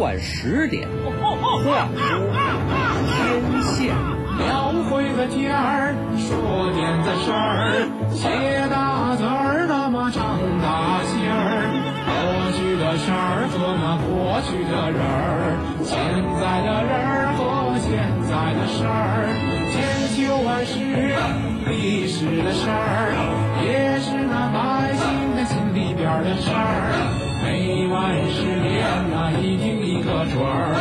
晚十点，话天下，描绘个天儿，说点子事儿，写大字儿，那么长大心儿。过去的事儿和那过去的人儿，现在的人儿和现在的事儿，千秋万世历史的事儿，也是那百姓的心里边儿的事儿。每晚十点那一听一个准儿。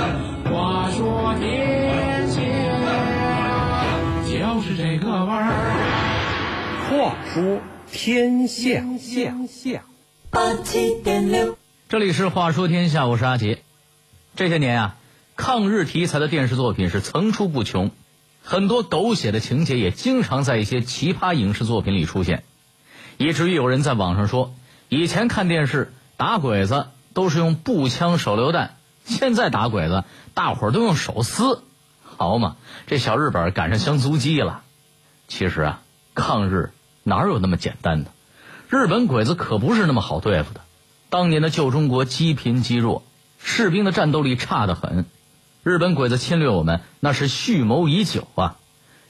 话说天下就是这个味儿。话说天下，下下。八七点六，这里是《话说天下》，我是阿杰。这些年啊，抗日题材的电视作品是层出不穷，很多狗血的情节也经常在一些奇葩影视作品里出现，以至于有人在网上说，以前看电视打鬼子都是用步枪、手榴弹，现在打鬼子大伙儿都用手撕，好嘛，这小日本赶上香足迹了。其实啊，抗日哪有那么简单的？日本鬼子可不是那么好对付的。当年的旧中国积贫积弱，士兵的战斗力差得很。日本鬼子侵略我们，那是蓄谋已久啊。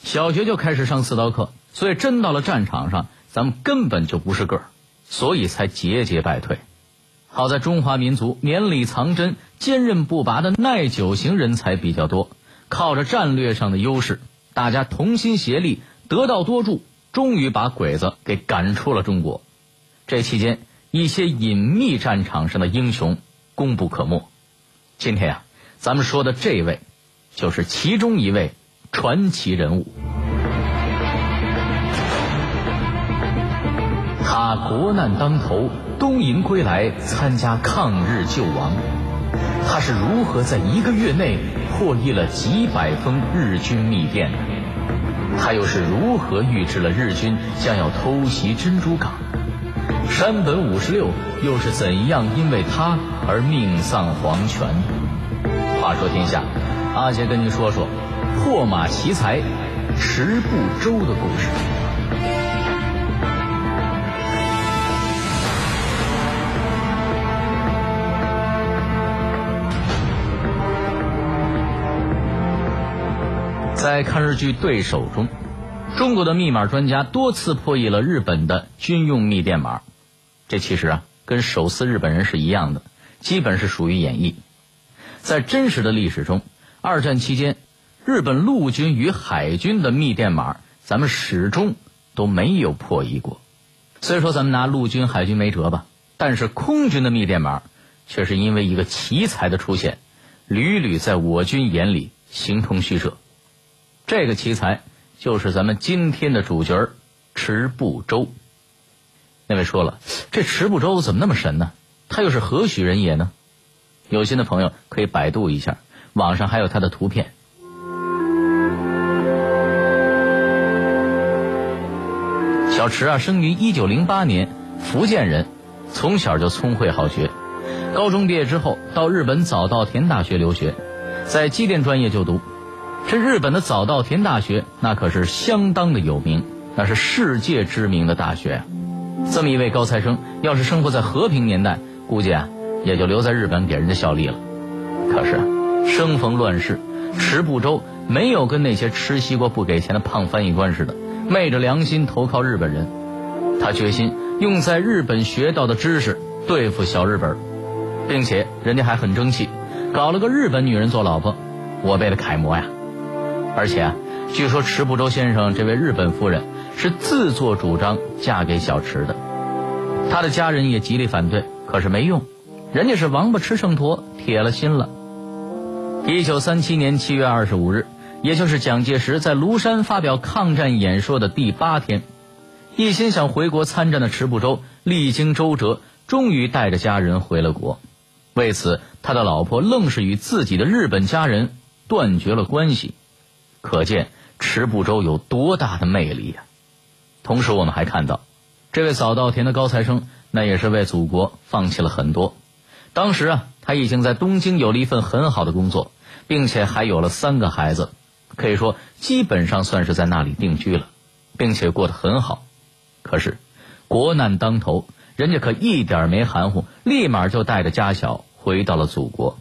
小学就开始上刺刀课，所以真到了战场上，咱们根本就不是个儿，所以才节节败退。好在中华民族绵里藏针、坚韧不拔的耐久型人才比较多，靠着战略上的优势，大家同心协力，得道多助，终于把鬼子给赶出了中国。这期间，一些隐秘战场上的英雄功不可没。今天啊，咱们说的这位，就是其中一位传奇人物。他国难当头，东营归来，参加抗日救亡。他是如何在一个月内破译了几百封日军密电？他又是如何预知了日军将要偷袭珍珠港？山本五十六又是怎样因为他而命丧黄泉？话说天下，阿杰跟您说说破马奇才池部洲的故事。在抗日剧《对手》中，中国的密码专家多次破译了日本的军用密电码。这其实啊，跟手撕日本人是一样的，基本是属于演绎。在真实的历史中，二战期间，日本陆军与海军的密电码，咱们始终都没有破译过。虽说咱们拿陆军、海军没辙吧，但是空军的密电码，却是因为一个奇才的出现，屡屡在我军眼里形同虚设。这个奇才就是咱们今天的主角池步洲。那位说了，这池步洲怎么那么神呢？他又是何许人也呢？有心的朋友可以百度一下，网上还有他的图片。小池啊，生于一九零八年，福建人，从小就聪慧好学。高中毕业之后，到日本早稻田大学留学，在机电专业就读。这日本的早稻田大学那可是相当的有名，那是世界知名的大学啊。这么一位高材生，要是生活在和平年代，估计啊也就留在日本给人家效力了。可是生逢乱世，池部洲没有跟那些吃西瓜不给钱的胖翻译官似的，昧着良心投靠日本人。他决心用在日本学到的知识对付小日本，并且人家还很争气，搞了个日本女人做老婆，我辈的楷模呀。而且啊，据说池部洲先生这位日本夫人是自作主张嫁给小池的，他的家人也极力反对，可是没用，人家是王八吃秤砣，铁了心了。一九三七年七月二十五日，也就是蒋介石在庐山发表抗战演说的第八天，一心想回国参战的池部洲历经周折，终于带着家人回了国。为此，他的老婆愣是与自己的日本家人断绝了关系。可见池步洲有多大的魅力呀！同时，我们还看到，这位早稻田的高材生，那也是为祖国放弃了很多。当时啊，他已经在东京有了一份很好的工作，并且还有了三个孩子，可以说基本上算是在那里定居了，并且过得很好。可是，国难当头，人家可一点没含糊，立马就带着家小回到了祖国。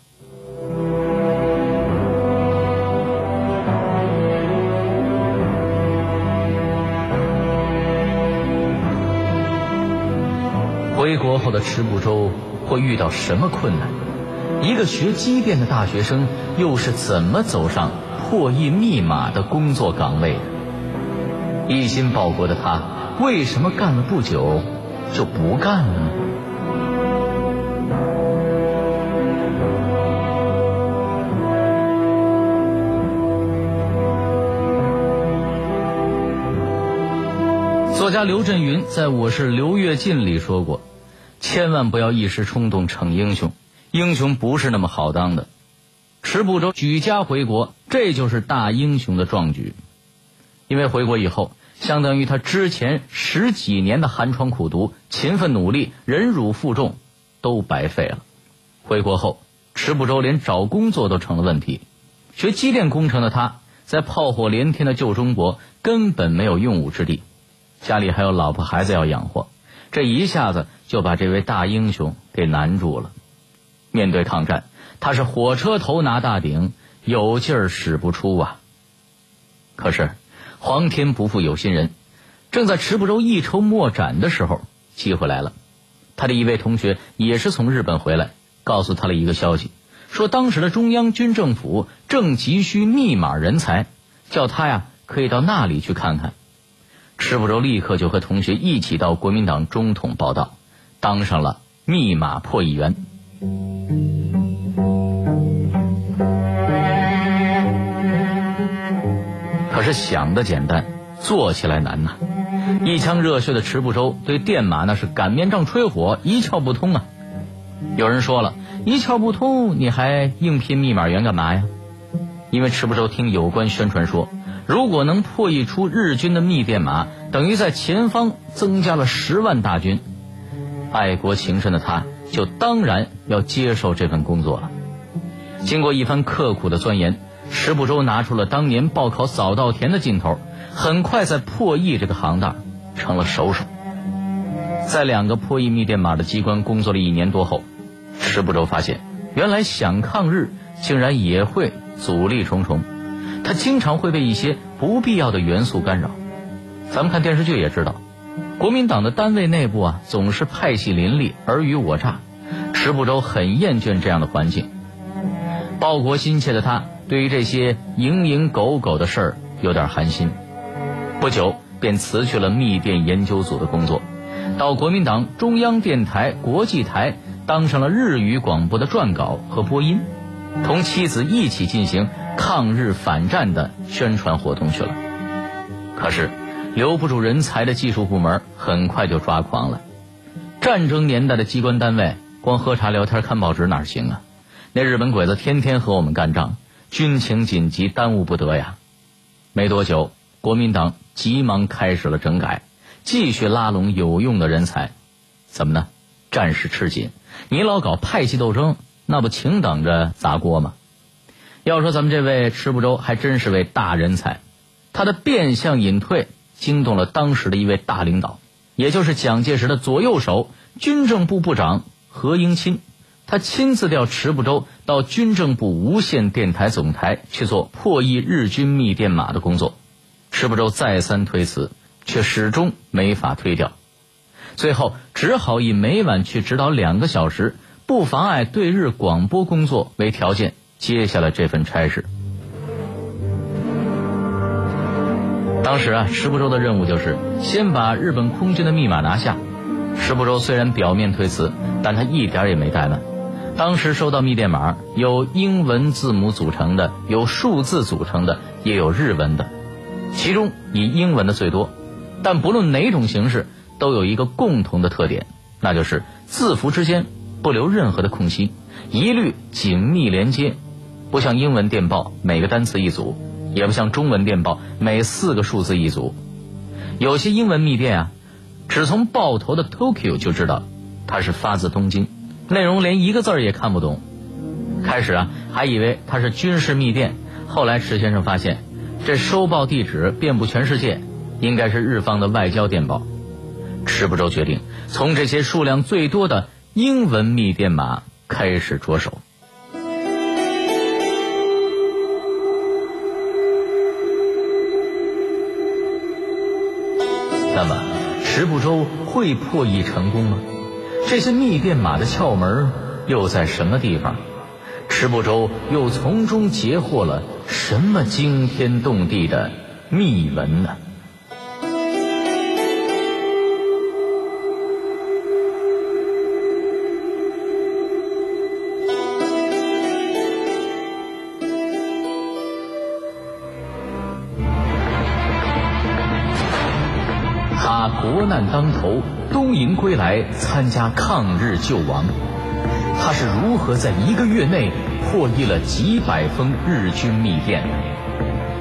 国后的池部洲会遇到什么困难？一个学机电的大学生又是怎么走上破译密码的工作岗位的？一心报国的他，为什么干了不久就不干了呢？作家刘震云在我是刘跃进里说过：“千万不要一时冲动逞英雄，英雄不是那么好当的。”池步洲举家回国，这就是大英雄的壮举。因为回国以后，相当于他之前十几年的寒窗苦读、勤奋努力、忍辱负重都白费了。回国后，池步洲连找工作都成了问题。学机电工程的他，在炮火连天的旧中国根本没有用武之地。家里还有老婆孩子要养活，这一下子就把这位大英雄给难住了。面对抗战，他是火车头拿大顶，有劲儿使不出啊。可是，皇天不负有心人，正在池步洲一筹莫展的时候，机会来了。他的一位同学也是从日本回来，告诉他了一个消息，说当时的中央军政府正急需密码人才，叫他呀可以到那里去看看。池步洲立刻就和同学一起到国民党中统报道，当上了密码破译员。可是想的简单，做起来难呐！一腔热血的池步洲对电码那是擀面杖吹火，一窍不通啊！有人说了，一窍不通，你还应聘密码员干嘛呀？因为池步洲听有关宣传说。如果能破译出日军的密电码，等于在前方增加了十万大军。爱国情深的他，就当然要接受这份工作了。经过一番刻苦的钻研，石部洲拿出了当年报考早稻田的劲头，很快在破译这个行当成了首手。在两个破译密电码的机关工作了一年多后，石部洲发现，原来想抗日竟然也会阻力重重。他经常会被一些不必要的元素干扰。咱们看电视剧也知道，国民党的单位内部啊，总是派系林立、尔虞我诈。池步洲很厌倦这样的环境，报国心切的他，对于这些蝇营狗苟的事儿有点寒心。不久便辞去了密电研究组的工作，到国民党中央电台国际台当上了日语广播的撰稿和播音，同妻子一起进行。抗日反战的宣传活动去了，可是留不住人才的技术部门很快就抓狂了。战争年代的机关单位，光喝茶聊天看报纸哪行啊？那日本鬼子天天和我们干仗，军情紧急，耽误不得呀。没多久，国民党急忙开始了整改，继续拉拢有用的人才。怎么呢？战事吃紧，你老搞派系斗争，那不请等着砸锅吗？要说咱们这位池步洲还真是位大人才，他的变相隐退惊动了当时的一位大领导，也就是蒋介石的左右手军政部部长何应钦。他亲自调池步洲到军政部无线电台总台去做破译日军密电码的工作。池步洲再三推辞，却始终没法推掉，最后只好以每晚去指导两个小时，不妨碍对日广播工作为条件。接下了这份差事。当时啊，石部洲的任务就是先把日本空军的密码拿下。石部洲虽然表面推辞，但他一点也没怠慢。当时收到密电码，有英文字母组成的，有数字组成的，也有日文的，其中以英文的最多。但不论哪种形式，都有一个共同的特点，那就是字符之间不留任何的空隙，一律紧密连接。不像英文电报每个单词一组，也不像中文电报每四个数字一组。有些英文密电啊，只从报头的 Tokyo 就知道它是发自东京，内容连一个字儿也看不懂。开始啊，还以为它是军事密电，后来池先生发现，这收报地址遍布全世界，应该是日方的外交电报。池部洲决定从这些数量最多的英文密电码开始着手。那么，池步洲会破译成功吗？这些密电码的窍门又在什么地方？池步洲又从中截获了什么惊天动地的秘闻呢？他国难当头，东营归来参加抗日救亡。他是如何在一个月内破译了几百封日军密电？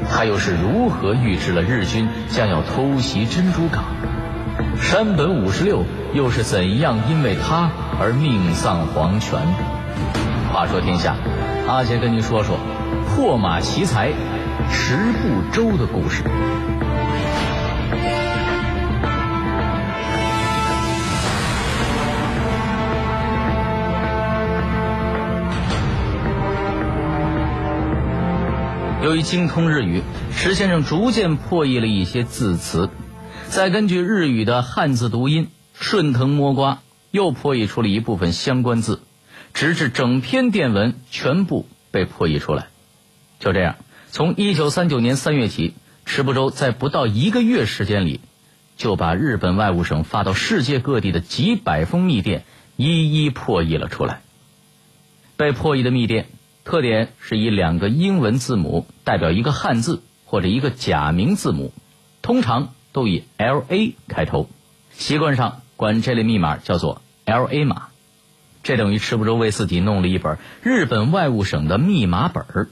他又是如何预知了日军将要偷袭珍珠港？山本五十六又是怎样因为他而命丧黄泉？话说天下，阿杰跟您说说破马奇才池部洲的故事。由于精通日语，石先生逐渐破译了一些字词，再根据日语的汉字读音顺藤摸瓜，又破译出了一部分相关字，直至整篇电文全部被破译出来。就这样，从一九三九年三月起，池部洲在不到一个月时间里，就把日本外务省发到世界各地的几百封密电一一破译了出来。被破译的密电。特点是以两个英文字母代表一个汉字或者一个假名字母，通常都以 L A 开头，习惯上管这类密码叫做 L A 码。这等于池部洲为自己弄了一本日本外务省的密码本儿。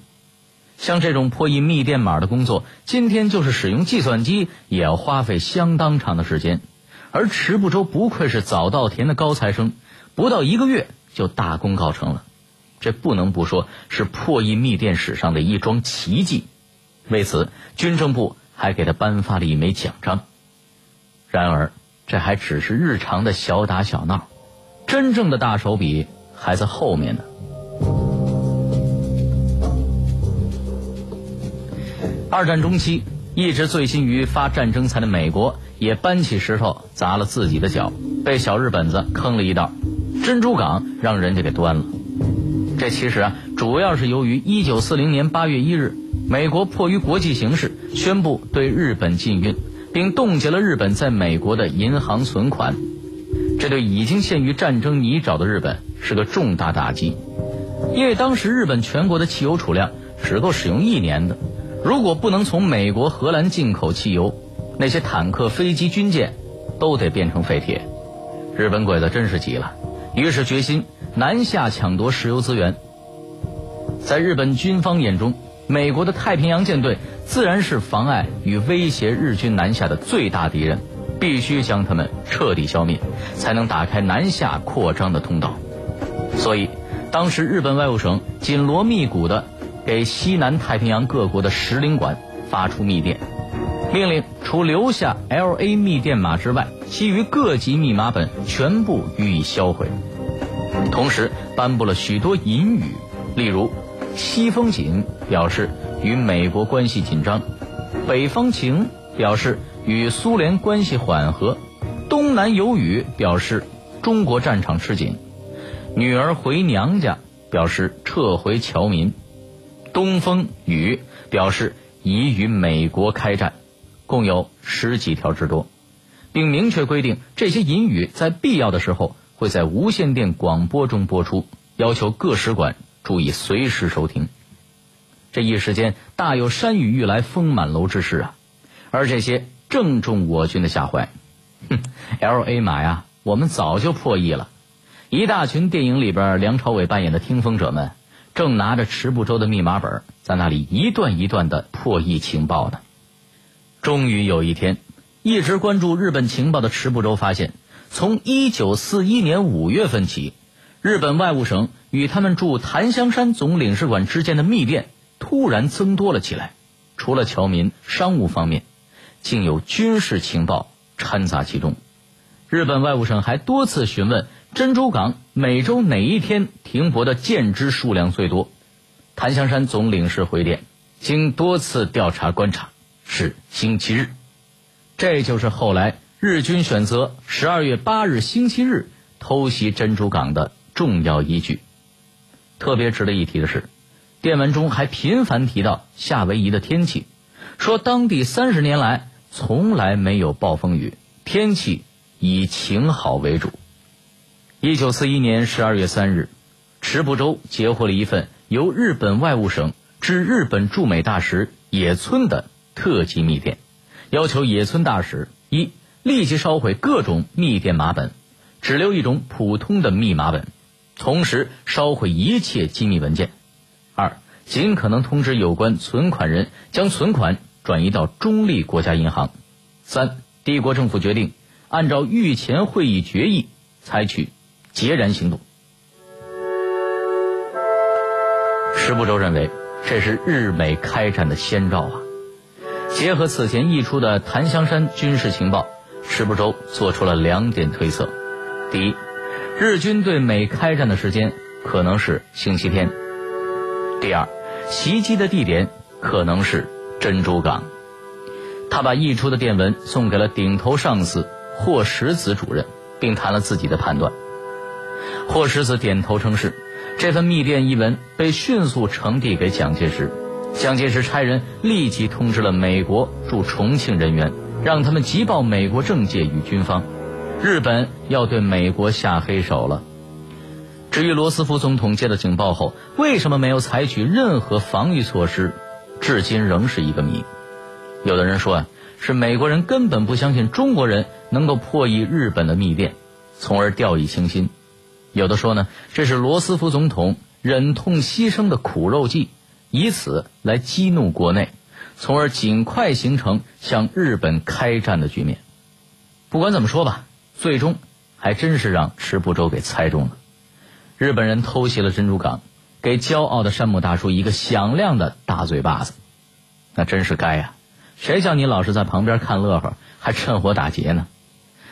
像这种破译密电码的工作，今天就是使用计算机也要花费相当长的时间。而池部洲不愧是早稻田的高材生，不到一个月就大功告成了。这不能不说是破译密电史上的一桩奇迹，为此军政部还给他颁发了一枚奖章。然而，这还只是日常的小打小闹，真正的大手笔还在后面呢。二战中期，一直醉心于发战争财的美国也搬起石头砸了自己的脚，被小日本子坑了一道，珍珠港让人家给端了。这其实啊，主要是由于一九四零年八月一日，美国迫于国际形势，宣布对日本禁运，并冻结了日本在美国的银行存款。这对已经陷于战争泥沼的日本是个重大打击，因为当时日本全国的汽油储量只够使用一年的，如果不能从美国、荷兰进口汽油，那些坦克、飞机、军舰都得变成废铁。日本鬼子真是急了，于是决心。南下抢夺石油资源，在日本军方眼中，美国的太平洋舰队自然是妨碍与威胁日军南下的最大敌人，必须将他们彻底消灭，才能打开南下扩张的通道。所以，当时日本外务省紧锣密鼓地给西南太平洋各国的使领馆发出密电，命令除留下 L A 密电码之外，其余各级密码本全部予以销毁。同时颁布了许多引语，例如“西风紧”表示与美国关系紧张，“北方晴”表示与苏联关系缓和，“东南有雨”表示中国战场吃紧，“女儿回娘家”表示撤回侨民，“东风雨”表示已与美国开战，共有十几条之多，并明确规定这些引语在必要的时候。会在无线电广播中播出，要求各使馆注意随时收听。这一时间大有山雨欲来风满楼之势啊！而这些正中我军的下怀。哼，L A 码呀，我们早就破译了。一大群电影里边梁朝伟扮演的听风者们，正拿着池步洲的密码本在那里一段一段的破译情报呢。终于有一天，一直关注日本情报的池步洲发现。从一九四一年五月份起，日本外务省与他们驻檀香山总领事馆之间的密电突然增多了起来。除了侨民、商务方面，竟有军事情报掺杂其中。日本外务省还多次询问珍珠港每周哪一天停泊的舰只数量最多。檀香山总领事回电，经多次调查观察，是星期日。这就是后来。日军选择十二月八日星期日偷袭珍珠港的重要依据。特别值得一提的是，电文中还频繁提到夏威夷的天气，说当地三十年来从来没有暴风雨，天气以晴好为主。一九四一年十二月三日，池部洲截获了一份由日本外务省致日本驻美大使野村的特级密电，要求野村大使一立即烧毁各种密电码本，只留一种普通的密码本，同时烧毁一切机密文件；二尽可能通知有关存款人将存款转移到中立国家银行；三帝国政府决定按照御前会议决议采取。截然行动。石部洲认为，这是日美开战的先兆啊！结合此前溢出的檀香山军事情报，石不周做出了两点推测：第一，日军对美开战的时间可能是星期天；第二，袭击的地点可能是珍珠港。他把溢出的电文送给了顶头上司霍石子主任，并谈了自己的判断。霍石子点头称是，这份密电一文被迅速呈递给蒋介石，蒋介石差人立即通知了美国驻重庆人员，让他们急报美国政界与军方，日本要对美国下黑手了。至于罗斯福总统接到警报后为什么没有采取任何防御措施，至今仍是一个谜。有的人说啊，是美国人根本不相信中国人能够破译日本的密电，从而掉以轻心。有的说呢，这是罗斯福总统忍痛牺牲的苦肉计，以此来激怒国内，从而尽快形成向日本开战的局面。不管怎么说吧，最终还真是让池步洲给猜中了。日本人偷袭了珍珠港，给骄傲的山姆大叔一个响亮的大嘴巴子，那真是该呀！谁叫你老是在旁边看乐呵，还趁火打劫呢？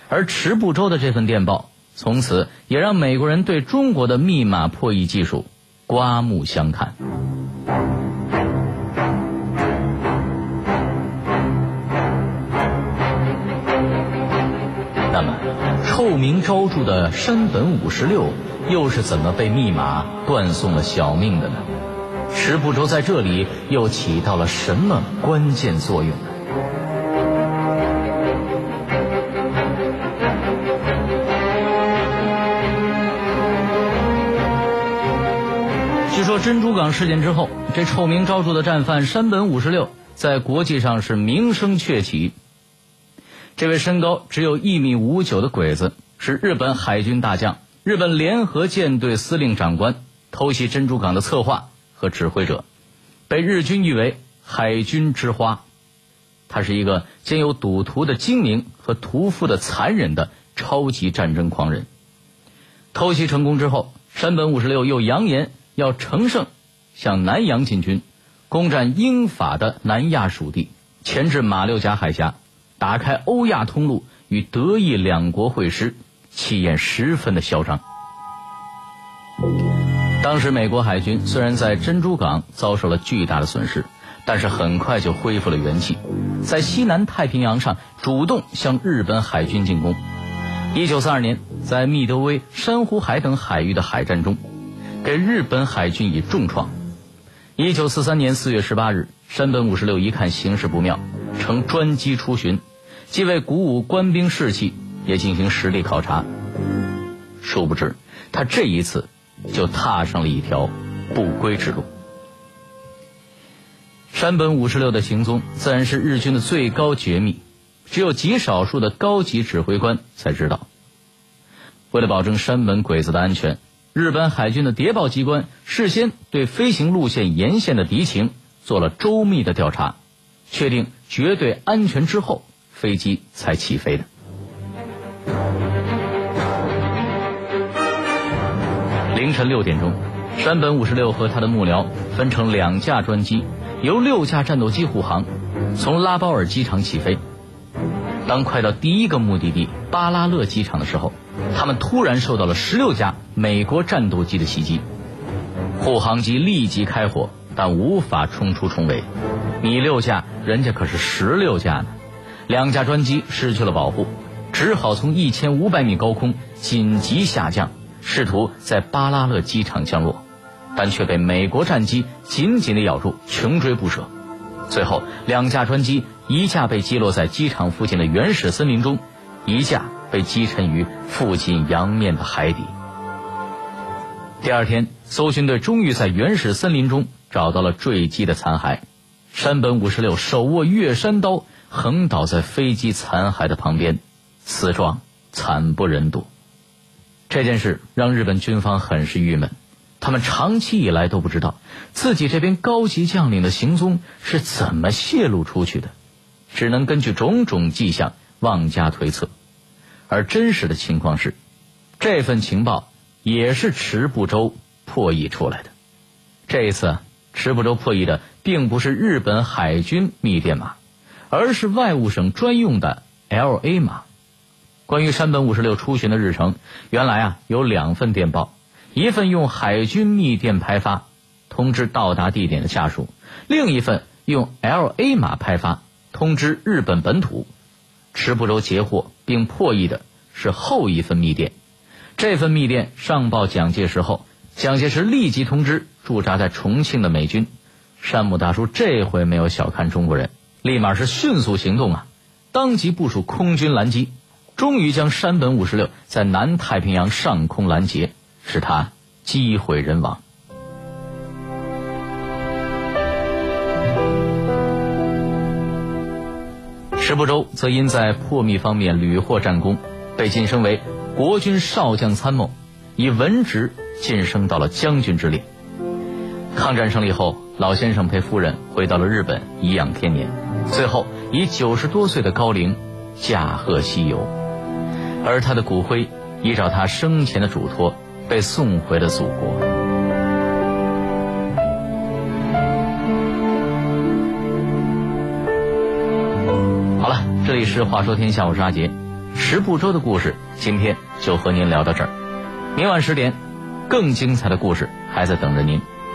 而池步洲的这份电报。从此也让美国人对中国的密码破译技术刮目相看。那么，臭名昭著的山本五十六又是怎么被密码断送了小命的呢？石部洲在这里又起到了什么关键作用呢？据说珍珠港事件之后，这臭名昭著的战犯山本五十六在国际上是名声鹊起。这位身高只有一米五九的鬼子，是日本海军大将、日本联合舰队司令长官，偷袭珍珠港的策划和指挥者，被日军誉为“海军之花”。他是一个兼有赌徒的精明和屠夫的残忍的超级战争狂人。偷袭成功之后，山本五十六又扬言。要乘胜向南洋进军，攻占英法的南亚属地，前至马六甲海峡，打开欧亚通路，与德意两国会师，气焰十分的嚣张。当时美国海军虽然在珍珠港遭受了巨大的损失，但是很快就恢复了元气，在西南太平洋上主动向日本海军进攻。一九四二年，在密德威、珊瑚海等海域的海战中。给日本海军以重创。一九四三年四月十八日，山本五十六一看形势不妙，乘专机出巡，既为鼓舞官兵士气，也进行实地考察。殊不知，他这一次就踏上了一条不归之路。山本五十六的行踪自然是日军的最高绝密，只有极少数的高级指挥官才知道。为了保证山本鬼子的安全。日本海军的谍报机关事先对飞行路线沿线的敌情做了周密的调查，确定绝对安全之后，飞机才起飞的。凌晨六点钟，山本五十六和他的幕僚分成两架专机，由六架战斗机护航，从拉包尔机场起飞。当快到第一个目的地巴拉勒机场的时候。他们突然受到了十六架美国战斗机的袭击，护航机立即开火，但无法冲出重围。你六架，人家可是十六架呢。两架专机失去了保护，只好从一千五百米高空紧急下降，试图在巴拉勒机场降落，但却被美国战机紧紧地咬住，穷追不舍。最后，两架专机，一架被击落在机场附近的原始森林中，一架被击沉于附近洋面的海底。第二天，搜寻队终于在原始森林中找到了坠机的残骸。山本五十六手握月山刀，横倒在飞机残骸的旁边，死状惨不忍睹。这件事让日本军方很是郁闷。他们长期以来都不知道自己这边高级将领的行踪是怎么泄露出去的，只能根据种种迹象妄加推测。而真实的情况是，这份情报也是池步洲破译出来的。这一次，池步洲破译的并不是日本海军密电码，而是外务省专用的 L.A 码。关于山本五十六出巡的日程，原来啊有两份电报。一份用海军密电拍发，通知到达地点的下属；另一份用 L.A 码拍发，通知日本本土。池部洲截获并破译的是后一份密电。这份密电上报蒋介石后，蒋介石立即通知驻扎在重庆的美军。山姆大叔这回没有小看中国人，立马是迅速行动啊！当即部署空军拦击，终于将山本五十六在南太平洋上空拦截。使他机毁人亡。石部洲则因在破密方面屡获战功，被晋升为国军少将参谋，以文职晋升到了将军之列。抗战胜利后，老先生陪夫人回到了日本颐养天年，最后以九十多岁的高龄驾鹤西游，而他的骨灰依照他生前的嘱托。被送回了祖国。好了，这里是《话说天下》，我是阿杰。十部洲的故事，今天就和您聊到这儿。明晚十点，更精彩的故事还在等着您。